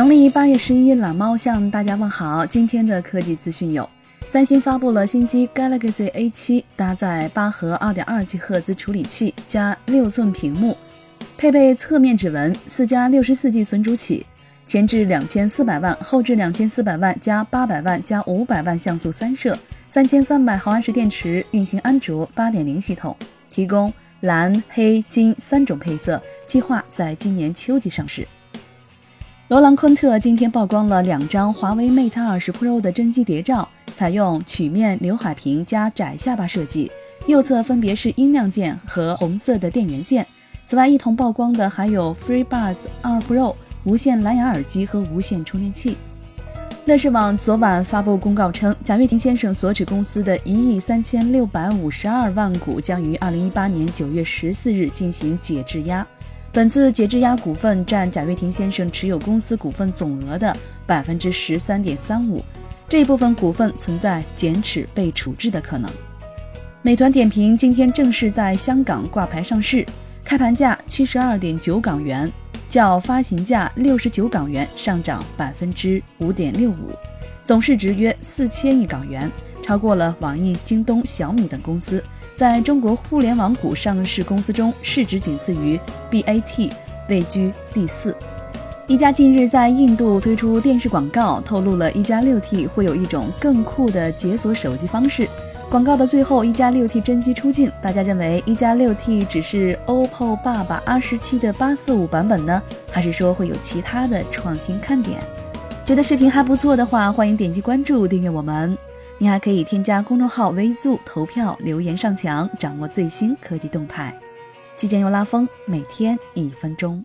农历八月十一，懒猫向大家问好。今天的科技资讯有：三星发布了新机 Galaxy A7，搭载八核二点二 G 赫兹处理器加六寸屏幕，配备侧面指纹，四加六十四 G 存储起，前置两千四百万，后置两千四百万加八百万加五百万像素三摄，三千三百毫安时电池，运行安卓八点零系统，提供蓝、黑、金三种配色，计划在今年秋季上市。罗兰昆特今天曝光了两张华为 Mate 20 Pro 的真机谍照，采用曲面刘海屏加窄下巴设计，右侧分别是音量键和红色的电源键。此外，一同曝光的还有 FreeBuds 2 Pro 无线蓝牙耳机和无线充电器。乐视网昨晚发布公告称，贾跃亭先生所持公司的一亿三千六百五十二万股将于二零一八年九月十四日进行解质押。本次解质押股份占贾跃亭先生持有公司股份总额的百分之十三点三五，这一部分股份存在减持被处置的可能。美团点评今天正式在香港挂牌上市，开盘价七十二点九港元，较发行价六十九港元上涨百分之五点六五，总市值约四千亿港元，超过了网易、京东、小米等公司。在中国互联网股上市公司中，市值仅次于 BAT，位居第四。一加近日在印度推出电视广告，透露了一加六 T 会有一种更酷的解锁手机方式。广告的最后，一加六 T 真机出镜，大家认为一加六 T 只是 OPPO 爸爸 R 十七的八四五版本呢，还是说会有其他的创新看点？觉得视频还不错的话，欢迎点击关注订阅我们。你还可以添加公众号“微注”投票、留言上墙，掌握最新科技动态。期间又拉风，每天一分钟。